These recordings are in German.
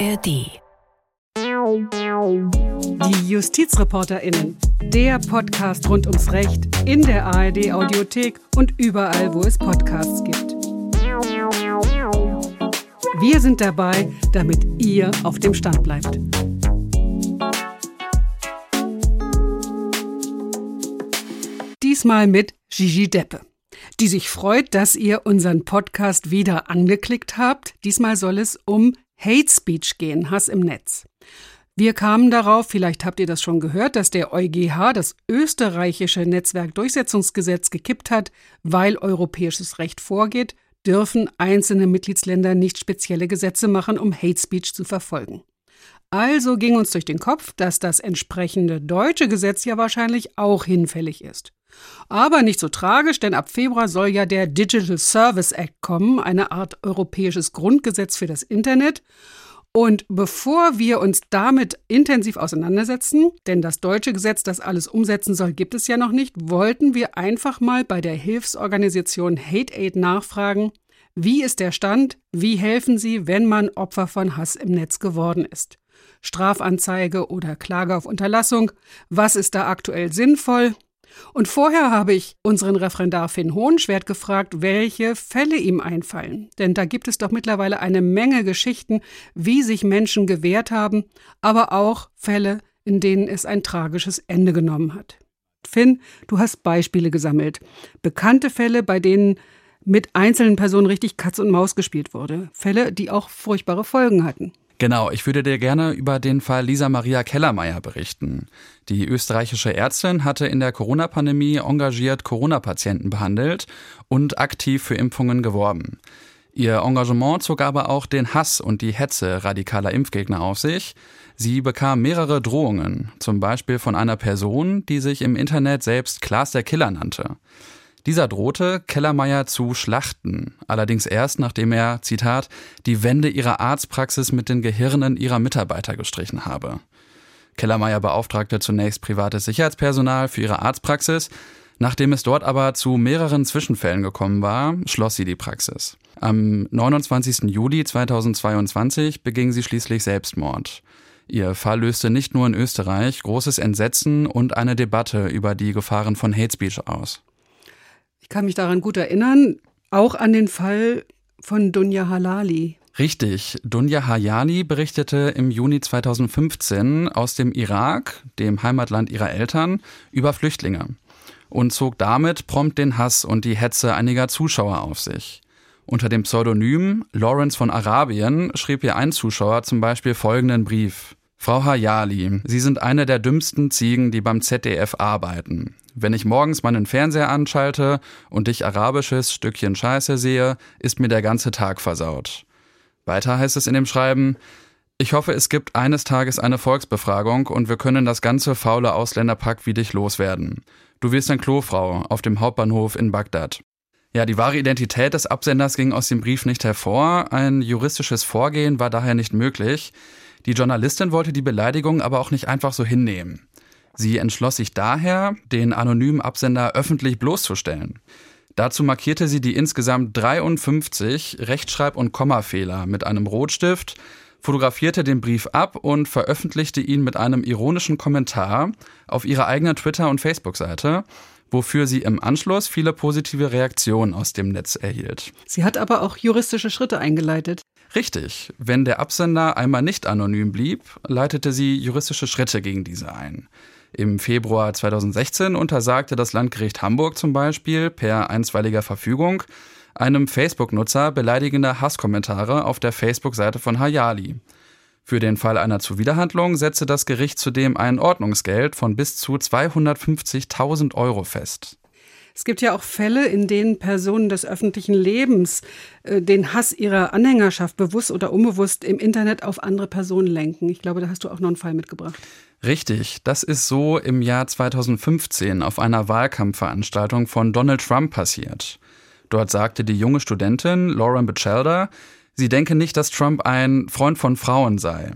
ARD. Die JustizreporterInnen. Der Podcast rund ums Recht in der ARD Audiothek und überall, wo es Podcasts gibt. Wir sind dabei, damit ihr auf dem Stand bleibt. Diesmal mit Gigi Deppe, die sich freut, dass ihr unseren Podcast wieder angeklickt habt. Diesmal soll es um Hate Speech gehen, Hass im Netz. Wir kamen darauf, vielleicht habt ihr das schon gehört, dass der EuGH das österreichische Netzwerkdurchsetzungsgesetz gekippt hat, weil europäisches Recht vorgeht, dürfen einzelne Mitgliedsländer nicht spezielle Gesetze machen, um Hate Speech zu verfolgen. Also ging uns durch den Kopf, dass das entsprechende deutsche Gesetz ja wahrscheinlich auch hinfällig ist. Aber nicht so tragisch, denn ab Februar soll ja der Digital Service Act kommen, eine Art europäisches Grundgesetz für das Internet. Und bevor wir uns damit intensiv auseinandersetzen, denn das deutsche Gesetz, das alles umsetzen soll, gibt es ja noch nicht, wollten wir einfach mal bei der Hilfsorganisation Hate Aid nachfragen, wie ist der Stand, wie helfen sie, wenn man Opfer von Hass im Netz geworden ist. Strafanzeige oder Klage auf Unterlassung, was ist da aktuell sinnvoll und vorher habe ich unseren Referendar Finn Hohenschwert gefragt, welche Fälle ihm einfallen. Denn da gibt es doch mittlerweile eine Menge Geschichten, wie sich Menschen gewehrt haben, aber auch Fälle, in denen es ein tragisches Ende genommen hat. Finn, du hast Beispiele gesammelt. Bekannte Fälle, bei denen mit einzelnen Personen richtig Katz und Maus gespielt wurde. Fälle, die auch furchtbare Folgen hatten. Genau, ich würde dir gerne über den Fall Lisa Maria Kellermeier berichten. Die österreichische Ärztin hatte in der Corona-Pandemie engagiert Corona-Patienten behandelt und aktiv für Impfungen geworben. Ihr Engagement zog aber auch den Hass und die Hetze radikaler Impfgegner auf sich. Sie bekam mehrere Drohungen, zum Beispiel von einer Person, die sich im Internet selbst Klaas der Killer nannte. Dieser drohte, Kellermeier zu schlachten, allerdings erst nachdem er, Zitat, die Wände ihrer Arztpraxis mit den Gehirnen ihrer Mitarbeiter gestrichen habe. Kellermeier beauftragte zunächst privates Sicherheitspersonal für ihre Arztpraxis, Nachdem es dort aber zu mehreren Zwischenfällen gekommen war, schloss sie die Praxis. Am 29. Juli 2022 beging sie schließlich Selbstmord. Ihr Fall löste nicht nur in Österreich großes Entsetzen und eine Debatte über die Gefahren von Hate Speech aus. Ich kann mich daran gut erinnern, auch an den Fall von Dunja Halali. Richtig. Dunja Hayali berichtete im Juni 2015 aus dem Irak, dem Heimatland ihrer Eltern, über Flüchtlinge und zog damit prompt den Hass und die Hetze einiger Zuschauer auf sich. Unter dem Pseudonym Lawrence von Arabien schrieb ihr ein Zuschauer zum Beispiel folgenden Brief. Frau Hayali, Sie sind eine der dümmsten Ziegen, die beim ZDF arbeiten. Wenn ich morgens meinen Fernseher anschalte und ich arabisches Stückchen Scheiße sehe, ist mir der ganze Tag versaut. Weiter heißt es in dem Schreiben, ich hoffe, es gibt eines Tages eine Volksbefragung und wir können das ganze faule Ausländerpack wie dich loswerden. Du wirst ein Klofrau auf dem Hauptbahnhof in Bagdad. Ja, die wahre Identität des Absenders ging aus dem Brief nicht hervor, ein juristisches Vorgehen war daher nicht möglich. Die Journalistin wollte die Beleidigung aber auch nicht einfach so hinnehmen. Sie entschloss sich daher, den anonymen Absender öffentlich bloßzustellen. Dazu markierte sie die insgesamt 53 Rechtschreib- und Kommafehler mit einem Rotstift, fotografierte den Brief ab und veröffentlichte ihn mit einem ironischen Kommentar auf ihrer eigenen Twitter- und Facebook-Seite, wofür sie im Anschluss viele positive Reaktionen aus dem Netz erhielt. Sie hat aber auch juristische Schritte eingeleitet. Richtig. Wenn der Absender einmal nicht anonym blieb, leitete sie juristische Schritte gegen diese ein. Im Februar 2016 untersagte das Landgericht Hamburg zum Beispiel per einstweiliger Verfügung einem Facebook-Nutzer beleidigende Hasskommentare auf der Facebook-Seite von Hayali. Für den Fall einer Zuwiderhandlung setzte das Gericht zudem ein Ordnungsgeld von bis zu 250.000 Euro fest. Es gibt ja auch Fälle, in denen Personen des öffentlichen Lebens äh, den Hass ihrer Anhängerschaft bewusst oder unbewusst im Internet auf andere Personen lenken. Ich glaube, da hast du auch noch einen Fall mitgebracht. Richtig, das ist so im Jahr 2015 auf einer Wahlkampfveranstaltung von Donald Trump passiert. Dort sagte die junge Studentin Lauren Batchelder, sie denke nicht, dass Trump ein Freund von Frauen sei.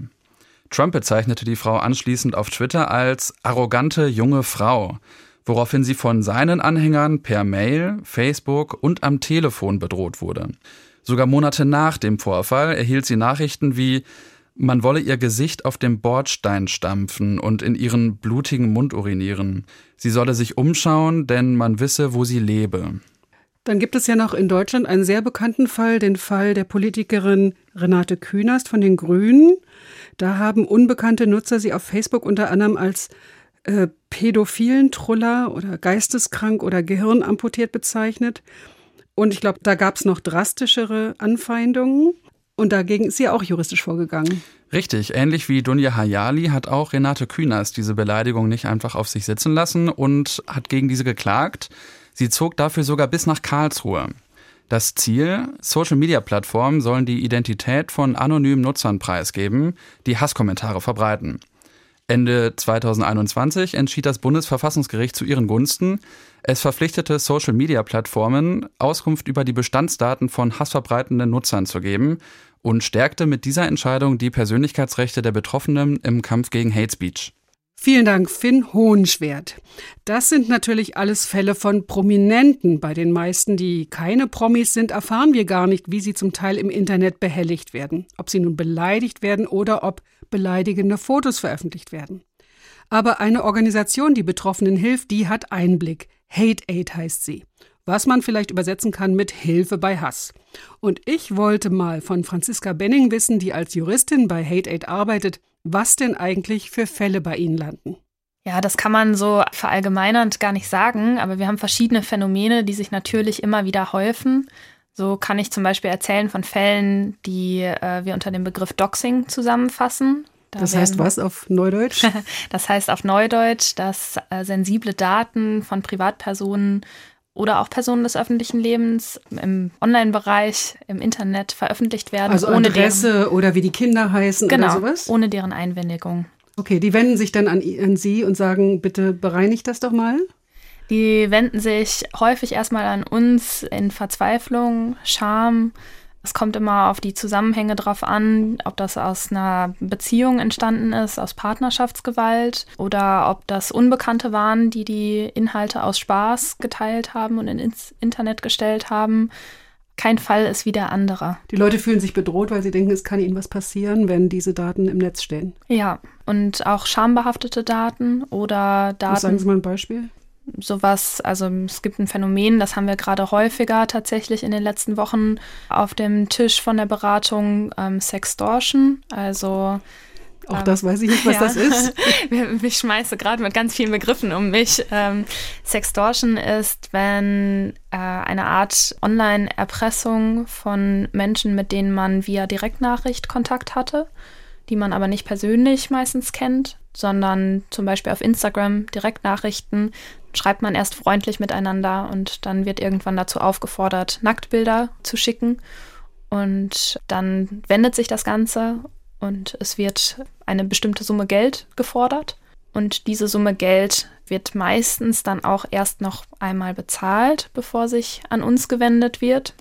Trump bezeichnete die Frau anschließend auf Twitter als arrogante junge Frau woraufhin sie von seinen Anhängern per Mail, Facebook und am Telefon bedroht wurde. Sogar Monate nach dem Vorfall erhielt sie Nachrichten wie Man wolle ihr Gesicht auf dem Bordstein stampfen und in ihren blutigen Mund urinieren. Sie solle sich umschauen, denn man wisse, wo sie lebe. Dann gibt es ja noch in Deutschland einen sehr bekannten Fall, den Fall der Politikerin Renate Künast von den Grünen. Da haben unbekannte Nutzer sie auf Facebook unter anderem als äh, pädophilen Truller oder geisteskrank oder gehirnamputiert bezeichnet. Und ich glaube, da gab es noch drastischere Anfeindungen. Und dagegen ist sie auch juristisch vorgegangen. Richtig, ähnlich wie Dunja Hayali hat auch Renate Künast diese Beleidigung nicht einfach auf sich sitzen lassen und hat gegen diese geklagt. Sie zog dafür sogar bis nach Karlsruhe. Das Ziel, Social-Media-Plattformen sollen die Identität von anonymen Nutzern preisgeben, die Hasskommentare verbreiten. Ende 2021 entschied das Bundesverfassungsgericht zu ihren Gunsten. Es verpflichtete Social-Media-Plattformen, Auskunft über die Bestandsdaten von hassverbreitenden Nutzern zu geben und stärkte mit dieser Entscheidung die Persönlichkeitsrechte der Betroffenen im Kampf gegen Hate Speech. Vielen Dank, Finn Hohenschwert. Das sind natürlich alles Fälle von Prominenten. Bei den meisten, die keine Promis sind, erfahren wir gar nicht, wie sie zum Teil im Internet behelligt werden. Ob sie nun beleidigt werden oder ob beleidigende Fotos veröffentlicht werden. Aber eine Organisation, die Betroffenen hilft, die hat Einblick. Hate Aid heißt sie was man vielleicht übersetzen kann mit Hilfe bei Hass. Und ich wollte mal von Franziska Benning wissen, die als Juristin bei Hate Aid arbeitet, was denn eigentlich für Fälle bei Ihnen landen. Ja, das kann man so verallgemeinernd gar nicht sagen, aber wir haben verschiedene Phänomene, die sich natürlich immer wieder häufen. So kann ich zum Beispiel erzählen von Fällen, die äh, wir unter dem Begriff Doxing zusammenfassen. Da das heißt was auf Neudeutsch? das heißt auf Neudeutsch, dass äh, sensible Daten von Privatpersonen oder auch Personen des öffentlichen Lebens im Online-Bereich, im Internet veröffentlicht werden. Also ohne Adresse deren, oder wie die Kinder heißen genau, oder sowas? ohne deren Einwilligung. Okay, die wenden sich dann an, an Sie und sagen, bitte bereinigt das doch mal? Die wenden sich häufig erstmal an uns in Verzweiflung, Scham, es kommt immer auf die Zusammenhänge drauf an, ob das aus einer Beziehung entstanden ist, aus Partnerschaftsgewalt oder ob das Unbekannte waren, die die Inhalte aus Spaß geteilt haben und ins Internet gestellt haben. Kein Fall ist wie der andere. Die Leute fühlen sich bedroht, weil sie denken, es kann ihnen was passieren, wenn diese Daten im Netz stehen. Ja, und auch schambehaftete Daten oder Daten. Was sagen Sie mal ein Beispiel? Sowas, also es gibt ein Phänomen, das haben wir gerade häufiger tatsächlich in den letzten Wochen auf dem Tisch von der Beratung, ähm, Sextortion, also auch das weiß ich nicht, was ja. das ist. ich schmeiße gerade mit ganz vielen Begriffen um mich. Ähm, Sextortion ist, wenn äh, eine Art Online-Erpressung von Menschen, mit denen man via Direktnachricht Kontakt hatte, die man aber nicht persönlich meistens kennt, sondern zum Beispiel auf Instagram Direktnachrichten schreibt man erst freundlich miteinander und dann wird irgendwann dazu aufgefordert, Nacktbilder zu schicken. Und dann wendet sich das Ganze und es wird eine bestimmte Summe Geld gefordert. Und diese Summe Geld wird meistens dann auch erst noch einmal bezahlt, bevor sich an uns gewendet wird.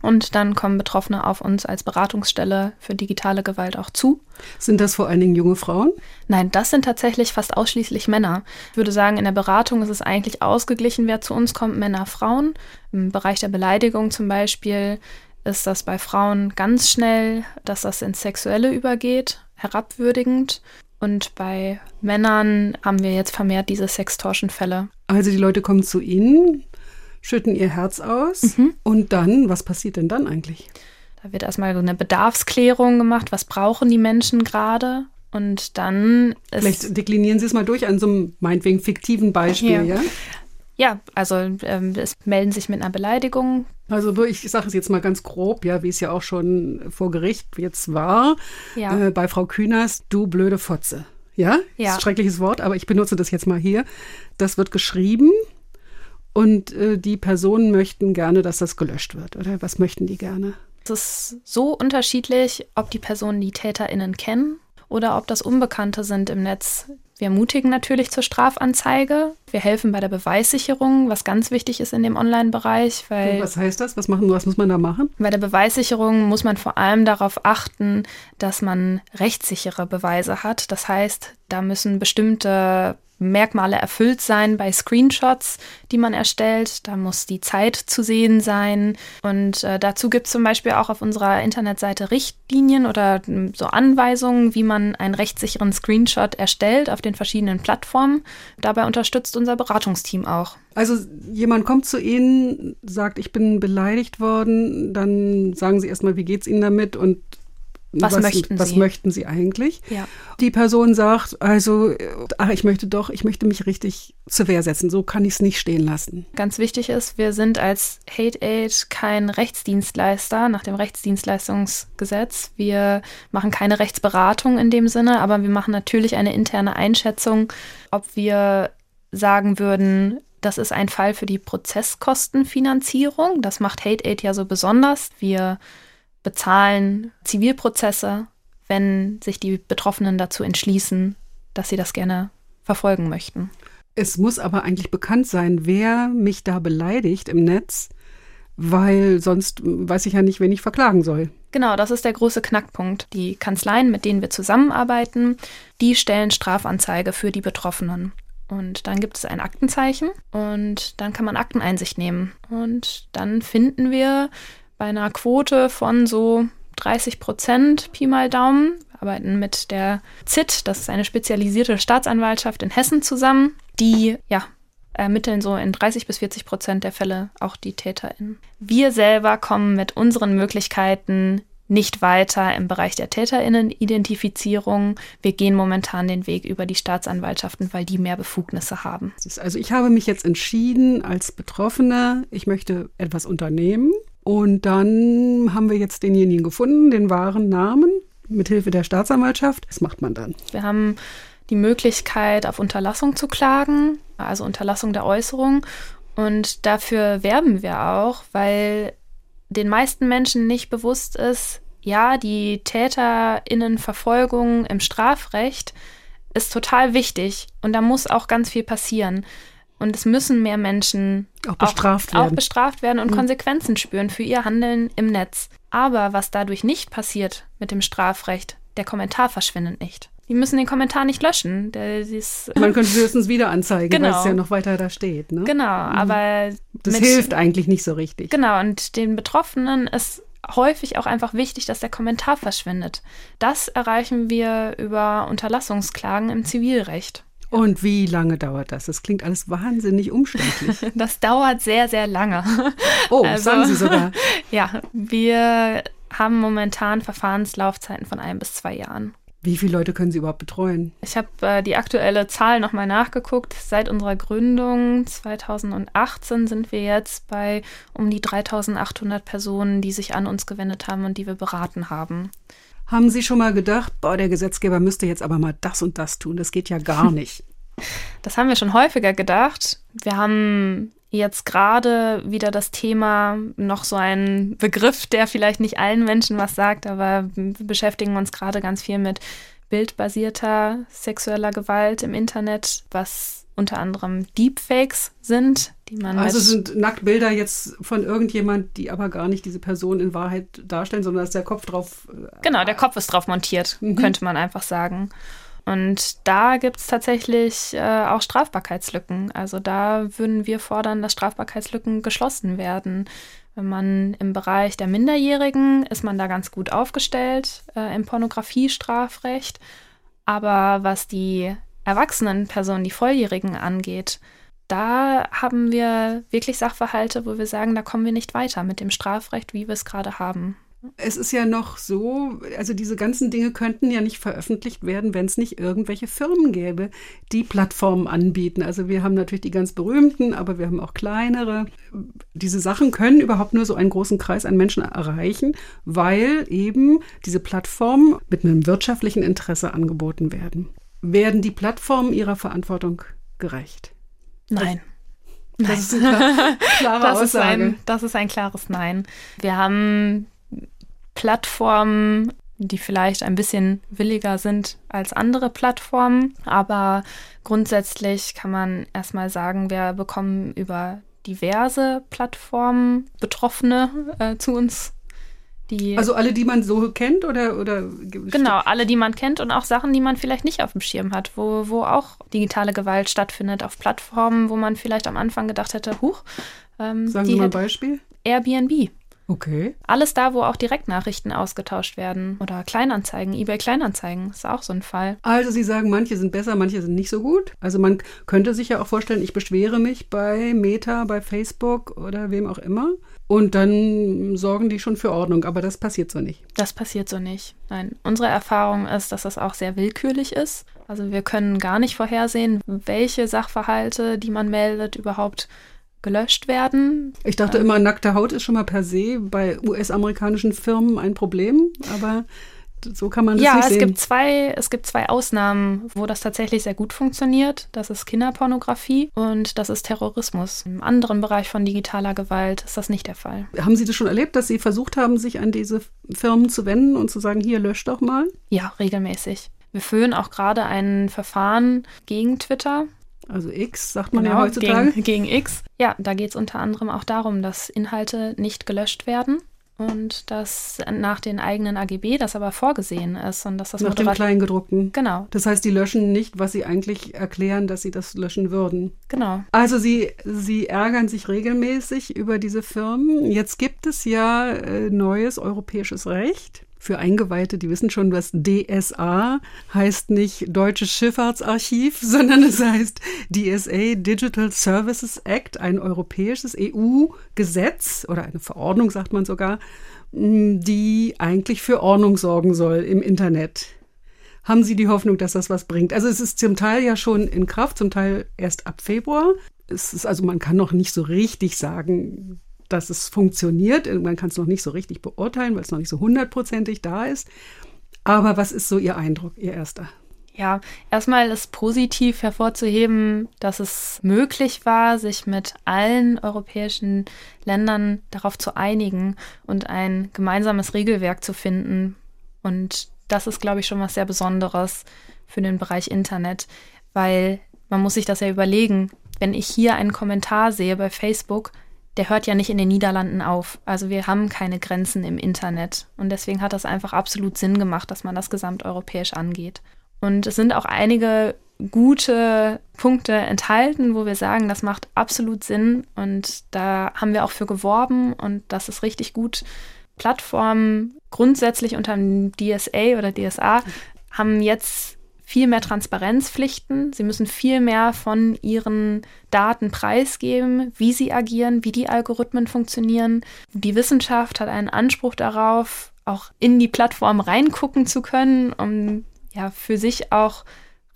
Und dann kommen Betroffene auf uns als Beratungsstelle für digitale Gewalt auch zu. Sind das vor allen Dingen junge Frauen? Nein, das sind tatsächlich fast ausschließlich Männer. Ich würde sagen, in der Beratung ist es eigentlich ausgeglichen, wer zu uns kommt, Männer, Frauen. Im Bereich der Beleidigung zum Beispiel ist das bei Frauen ganz schnell, dass das ins Sexuelle übergeht, herabwürdigend. Und bei Männern haben wir jetzt vermehrt diese Sextortion-Fälle. Also die Leute kommen zu Ihnen, schütten ihr Herz aus. Mhm. Und dann, was passiert denn dann eigentlich? Da wird erstmal so eine Bedarfsklärung gemacht. Was brauchen die Menschen gerade? Und dann ist. Vielleicht deklinieren Sie es mal durch an so einem meinetwegen fiktiven Beispiel, ja? Ja, ja also ähm, es melden sich mit einer Beleidigung. Also ich sage es jetzt mal ganz grob, ja, wie es ja auch schon vor Gericht jetzt war, ja. äh, bei Frau Kühners, du blöde Fotze. Ja? ja. Das ist ein schreckliches Wort, aber ich benutze das jetzt mal hier. Das wird geschrieben und äh, die Personen möchten gerne, dass das gelöscht wird. Oder was möchten die gerne? Es ist so unterschiedlich, ob die Personen die TäterInnen kennen oder ob das Unbekannte sind im Netz. Wir ermutigen natürlich zur Strafanzeige. Wir helfen bei der Beweissicherung, was ganz wichtig ist in dem Online-Bereich. was heißt das? Was, machen, was muss man da machen? Bei der Beweissicherung muss man vor allem darauf achten, dass man rechtssichere Beweise hat. Das heißt, da müssen bestimmte Merkmale erfüllt sein bei Screenshots, die man erstellt. Da muss die Zeit zu sehen sein. Und äh, dazu gibt es zum Beispiel auch auf unserer Internetseite Richtlinien oder hm, so Anweisungen, wie man einen rechtssicheren Screenshot erstellt auf den verschiedenen Plattformen. Dabei unterstützt unser Beratungsteam auch. Also jemand kommt zu Ihnen, sagt, ich bin beleidigt worden, dann sagen Sie erstmal, wie geht es Ihnen damit und was, was, möchten was Sie? möchten Sie eigentlich? Ja. Die Person sagt, also, ach, ich möchte doch, ich möchte mich richtig zur Wehr setzen. So kann ich es nicht stehen lassen. Ganz wichtig ist, wir sind als Hate Aid kein Rechtsdienstleister nach dem Rechtsdienstleistungsgesetz. Wir machen keine Rechtsberatung in dem Sinne, aber wir machen natürlich eine interne Einschätzung, ob wir sagen würden, das ist ein Fall für die Prozesskostenfinanzierung. Das macht Hate Aid ja so besonders. Wir bezahlen Zivilprozesse, wenn sich die Betroffenen dazu entschließen, dass sie das gerne verfolgen möchten. Es muss aber eigentlich bekannt sein, wer mich da beleidigt im Netz, weil sonst weiß ich ja nicht, wen ich verklagen soll. Genau, das ist der große Knackpunkt. Die Kanzleien, mit denen wir zusammenarbeiten, die stellen Strafanzeige für die Betroffenen. Und dann gibt es ein Aktenzeichen und dann kann man Akteneinsicht nehmen. Und dann finden wir bei einer Quote von so 30 Prozent Pi mal Daumen. Wir arbeiten mit der ZIT, das ist eine spezialisierte Staatsanwaltschaft in Hessen zusammen, die ja ermitteln so in 30 bis 40 Prozent der Fälle auch die TäterInnen. Wir selber kommen mit unseren Möglichkeiten nicht weiter im Bereich der Täterinnenidentifizierung. Wir gehen momentan den Weg über die Staatsanwaltschaften, weil die mehr Befugnisse haben. Also ich habe mich jetzt entschieden als Betroffene, ich möchte etwas unternehmen und dann haben wir jetzt denjenigen gefunden, den wahren Namen, mithilfe der Staatsanwaltschaft. Was macht man dann? Wir haben die Möglichkeit, auf Unterlassung zu klagen, also Unterlassung der Äußerung. Und dafür werben wir auch, weil den meisten Menschen nicht bewusst ist, ja, die Täterinnenverfolgung im Strafrecht ist total wichtig und da muss auch ganz viel passieren. Und es müssen mehr Menschen auch bestraft auch, werden, auch bestraft werden und Mhm. Konsequenzen spüren für ihr Handeln im Netz. Aber was dadurch nicht passiert mit dem Strafrecht, der Kommentar verschwindet nicht. Die müssen den Kommentar nicht löschen. Der, Man könnte höchstens wieder anzeigen, weil Genau. es ja noch weiter da steht. Ne? genau, aber Das mit- hilft eigentlich nicht so richtig. Genau, und den Betroffenen ist häufig auch einfach wichtig, dass der Kommentar verschwindet. Das erreichen wir über Unterlassungsklagen im Zivilrecht. Und wie lange dauert das? Das klingt alles wahnsinnig umständlich. Das dauert sehr, sehr lange. Oh, Also- sagen Sie sogar. Ja, wir haben momentan Verfahrenslaufzeiten von ein bis zwei Jahren. Wie viele Leute können Sie überhaupt betreuen? Ich habe äh, die aktuelle Zahl nochmal nachgeguckt. Seit unserer Gründung 2018 sind wir jetzt bei um die 3800 Personen, die sich an uns gewendet haben und die wir beraten haben. Haben Sie schon mal gedacht, boah, der Gesetzgeber müsste jetzt aber mal das und das tun? Das geht ja gar nicht. Das haben wir schon häufiger gedacht. Wir haben jetzt gerade wieder das Thema, noch so ein Begriff, der vielleicht nicht allen Menschen was sagt, aber wir beschäftigen uns gerade ganz viel mit bildbasierter sexueller Gewalt im Internet, was unter anderem Deepfakes sind, die man Also sind Nacktbilder jetzt von irgendjemand, die aber gar nicht diese Person in Wahrheit darstellen, sondern dass der Kopf drauf. äh, Genau, der Kopf ist drauf montiert, Mhm. könnte man einfach sagen. Und da gibt es tatsächlich äh, auch Strafbarkeitslücken. Also da würden wir fordern, dass Strafbarkeitslücken geschlossen werden. Wenn man im Bereich der Minderjährigen ist man da ganz gut aufgestellt äh, im Pornografiestrafrecht. Aber was die erwachsenen Personen, die Volljährigen angeht, da haben wir wirklich Sachverhalte, wo wir sagen, da kommen wir nicht weiter mit dem Strafrecht, wie wir es gerade haben. Es ist ja noch so, also diese ganzen Dinge könnten ja nicht veröffentlicht werden, wenn es nicht irgendwelche Firmen gäbe, die Plattformen anbieten. Also wir haben natürlich die ganz berühmten, aber wir haben auch kleinere. Diese Sachen können überhaupt nur so einen großen Kreis an Menschen erreichen, weil eben diese Plattformen mit einem wirtschaftlichen Interesse angeboten werden. Werden die Plattformen ihrer Verantwortung gerecht? Nein. Das ist eine klar, klare Das ist, ein, das ist ein klares Nein. Wir haben Plattformen, die vielleicht ein bisschen williger sind als andere Plattformen, aber grundsätzlich kann man erstmal sagen, wir bekommen über diverse Plattformen Betroffene äh, zu uns Die, also alle, die man so kennt oder, oder Genau, alle, die man kennt und auch Sachen, die man vielleicht nicht auf dem Schirm hat, wo, wo auch digitale Gewalt stattfindet, auf Plattformen, wo man vielleicht am Anfang gedacht hätte, huch. Ähm, Sagen Sie mal ein Beispiel. Airbnb. Okay. Alles da, wo auch Direktnachrichten ausgetauscht werden. Oder Kleinanzeigen, eBay Kleinanzeigen, ist auch so ein Fall. Also Sie sagen, manche sind besser, manche sind nicht so gut. Also man könnte sich ja auch vorstellen, ich beschwere mich bei Meta, bei Facebook oder wem auch immer. Und dann sorgen die schon für Ordnung, aber das passiert so nicht. Das passiert so nicht. Nein, unsere Erfahrung ist, dass das auch sehr willkürlich ist. Also wir können gar nicht vorhersehen, welche Sachverhalte, die man meldet, überhaupt gelöscht werden. Ich dachte immer, nackte Haut ist schon mal per se bei US-amerikanischen Firmen ein Problem, aber so kann man das ja, nicht sehen. Ja, es gibt zwei, es gibt zwei Ausnahmen, wo das tatsächlich sehr gut funktioniert. Das ist Kinderpornografie und das ist Terrorismus. Im anderen Bereich von digitaler Gewalt ist das nicht der Fall. Haben Sie das schon erlebt, dass Sie versucht haben, sich an diese Firmen zu wenden und zu sagen, hier löscht doch mal? Ja, regelmäßig. Wir führen auch gerade ein Verfahren gegen Twitter, also X, sagt man genau, ja heutzutage. Gegen, gegen X. Ja, da geht es unter anderem auch darum, dass Inhalte nicht gelöscht werden und dass nach den eigenen AGB das aber vorgesehen ist und dass das nach dem Kleingedruckten. Genau. Das heißt, die löschen nicht, was sie eigentlich erklären, dass sie das löschen würden. Genau. Also sie, sie ärgern sich regelmäßig über diese Firmen. Jetzt gibt es ja äh, neues europäisches Recht für Eingeweihte, die wissen schon, was DSA heißt nicht Deutsches Schifffahrtsarchiv, sondern es heißt DSA Digital Services Act, ein europäisches EU-Gesetz oder eine Verordnung, sagt man sogar, die eigentlich für Ordnung sorgen soll im Internet. Haben Sie die Hoffnung, dass das was bringt? Also es ist zum Teil ja schon in Kraft, zum Teil erst ab Februar. Es ist also, man kann noch nicht so richtig sagen, dass es funktioniert. Man kann es noch nicht so richtig beurteilen, weil es noch nicht so hundertprozentig da ist. Aber was ist so Ihr Eindruck, Ihr erster? Ja, erstmal ist positiv hervorzuheben, dass es möglich war, sich mit allen europäischen Ländern darauf zu einigen und ein gemeinsames Regelwerk zu finden. Und das ist, glaube ich, schon was sehr Besonderes für den Bereich Internet, weil man muss sich das ja überlegen. Wenn ich hier einen Kommentar sehe bei Facebook, der hört ja nicht in den Niederlanden auf. Also wir haben keine Grenzen im Internet. Und deswegen hat das einfach absolut Sinn gemacht, dass man das gesamteuropäisch angeht. Und es sind auch einige gute Punkte enthalten, wo wir sagen, das macht absolut Sinn. Und da haben wir auch für geworben und das ist richtig gut. Plattformen grundsätzlich unter dem DSA oder DSA haben jetzt viel mehr Transparenzpflichten. Sie müssen viel mehr von ihren Daten preisgeben, wie sie agieren, wie die Algorithmen funktionieren. Die Wissenschaft hat einen Anspruch darauf, auch in die Plattform reingucken zu können, um ja für sich auch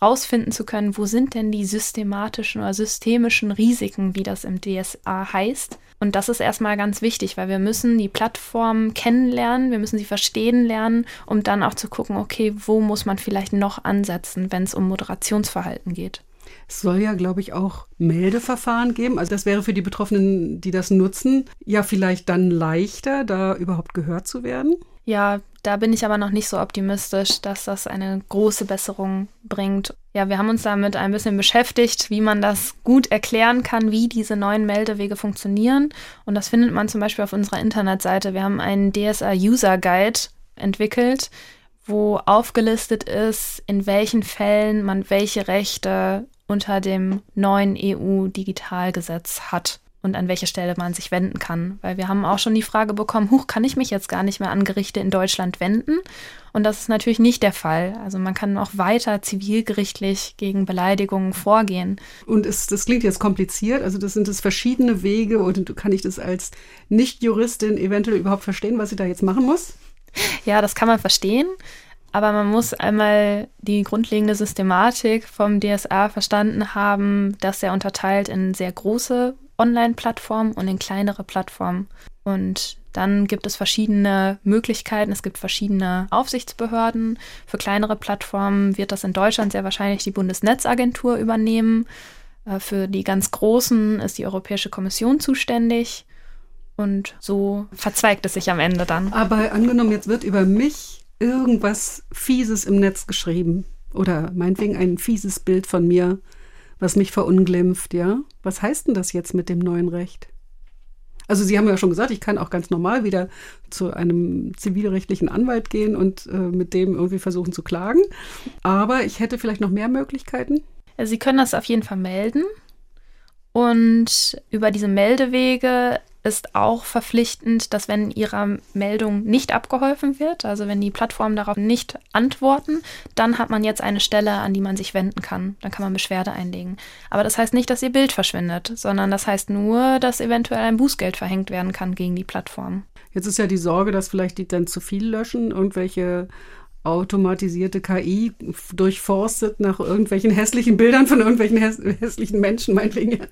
rausfinden zu können, wo sind denn die systematischen oder systemischen Risiken, wie das im DSA heißt. Und das ist erstmal ganz wichtig, weil wir müssen die Plattform kennenlernen, wir müssen sie verstehen lernen, um dann auch zu gucken, okay, wo muss man vielleicht noch ansetzen, wenn es um Moderationsverhalten geht. Es soll ja, glaube ich, auch Meldeverfahren geben. Also das wäre für die Betroffenen, die das nutzen, ja vielleicht dann leichter, da überhaupt gehört zu werden. Ja, da bin ich aber noch nicht so optimistisch, dass das eine große Besserung bringt. Ja, wir haben uns damit ein bisschen beschäftigt, wie man das gut erklären kann, wie diese neuen Meldewege funktionieren. Und das findet man zum Beispiel auf unserer Internetseite. Wir haben einen DSA User Guide entwickelt, wo aufgelistet ist, in welchen Fällen man welche Rechte unter dem neuen EU-Digitalgesetz hat und an welche Stelle man sich wenden kann. Weil wir haben auch schon die Frage bekommen, huch, kann ich mich jetzt gar nicht mehr an Gerichte in Deutschland wenden? Und das ist natürlich nicht der Fall. Also man kann auch weiter zivilgerichtlich gegen Beleidigungen vorgehen. Und es, das klingt jetzt kompliziert, also das sind es verschiedene Wege und kann ich das als Nicht-Juristin eventuell überhaupt verstehen, was ich da jetzt machen muss? Ja, das kann man verstehen. Aber man muss einmal die grundlegende Systematik vom DSA verstanden haben, dass er unterteilt in sehr große Online-Plattformen und in kleinere Plattformen. Und dann gibt es verschiedene Möglichkeiten. Es gibt verschiedene Aufsichtsbehörden. Für kleinere Plattformen wird das in Deutschland sehr wahrscheinlich die Bundesnetzagentur übernehmen. Äh, für die ganz großen ist die Europäische Kommission zuständig. Und so verzweigt es sich am Ende dann. Aber angenommen, jetzt wird über mich irgendwas Fieses im Netz geschrieben. Oder meinetwegen ein fieses Bild von mir was mich verunglimpft, ja? Was heißt denn das jetzt mit dem neuen Recht? Also Sie haben ja schon gesagt, ich kann auch ganz normal wieder zu einem zivilrechtlichen Anwalt gehen und äh, mit dem irgendwie versuchen zu klagen. Aber ich hätte vielleicht noch mehr Möglichkeiten. Sie können das auf jeden Fall melden. Und über diese Meldewege ist auch verpflichtend, dass wenn Ihrer Meldung nicht abgeholfen wird, also wenn die Plattformen darauf nicht antworten, dann hat man jetzt eine Stelle, an die man sich wenden kann. Dann kann man Beschwerde einlegen. Aber das heißt nicht, dass Ihr Bild verschwindet, sondern das heißt nur, dass eventuell ein Bußgeld verhängt werden kann gegen die Plattform. Jetzt ist ja die Sorge, dass vielleicht die dann zu viel löschen, irgendwelche automatisierte KI durchforstet nach irgendwelchen hässlichen Bildern von irgendwelchen häss hässlichen Menschen, meinetwegen.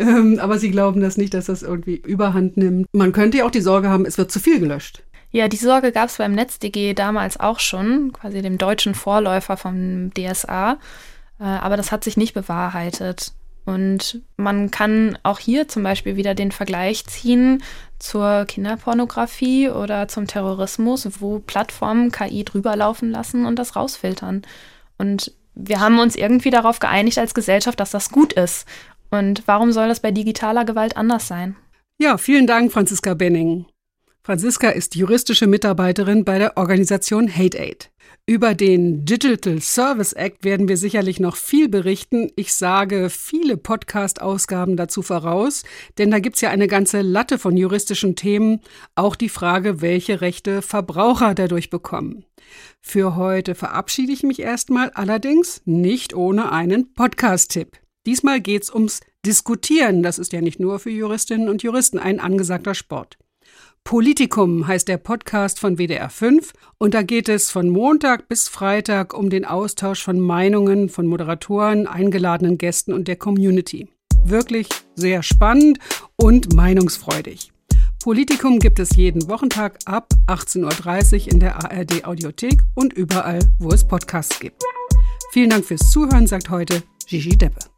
Ähm, aber sie glauben das nicht, dass das irgendwie überhand nimmt. Man könnte ja auch die Sorge haben, es wird zu viel gelöscht. Ja, die Sorge gab es beim NetzDG damals auch schon, quasi dem deutschen Vorläufer vom DSA. Äh, aber das hat sich nicht bewahrheitet. Und man kann auch hier zum Beispiel wieder den Vergleich ziehen zur Kinderpornografie oder zum Terrorismus, wo Plattformen KI drüber laufen lassen und das rausfiltern. Und wir haben uns irgendwie darauf geeinigt als Gesellschaft, dass das gut ist. Und warum soll das bei digitaler Gewalt anders sein? Ja, vielen Dank, Franziska Benning. Franziska ist juristische Mitarbeiterin bei der Organisation Hate Aid. Über den Digital Service Act werden wir sicherlich noch viel berichten. Ich sage viele Podcast-Ausgaben dazu voraus, denn da gibt's ja eine ganze Latte von juristischen Themen, auch die Frage, welche Rechte Verbraucher dadurch bekommen. Für heute verabschiede ich mich erstmal, allerdings nicht ohne einen Podcast-Tipp. Diesmal geht's ums Diskutieren. Das ist ja nicht nur für Juristinnen und Juristen ein angesagter Sport. Politikum heißt der Podcast von WDR 5 und da geht es von Montag bis Freitag um den Austausch von Meinungen von Moderatoren, eingeladenen Gästen und der Community. Wirklich sehr spannend und meinungsfreudig. Politikum gibt es jeden Wochentag ab 18.30 Uhr in der ARD Audiothek und überall, wo es Podcasts gibt. Vielen Dank fürs Zuhören, sagt heute Gigi Deppe.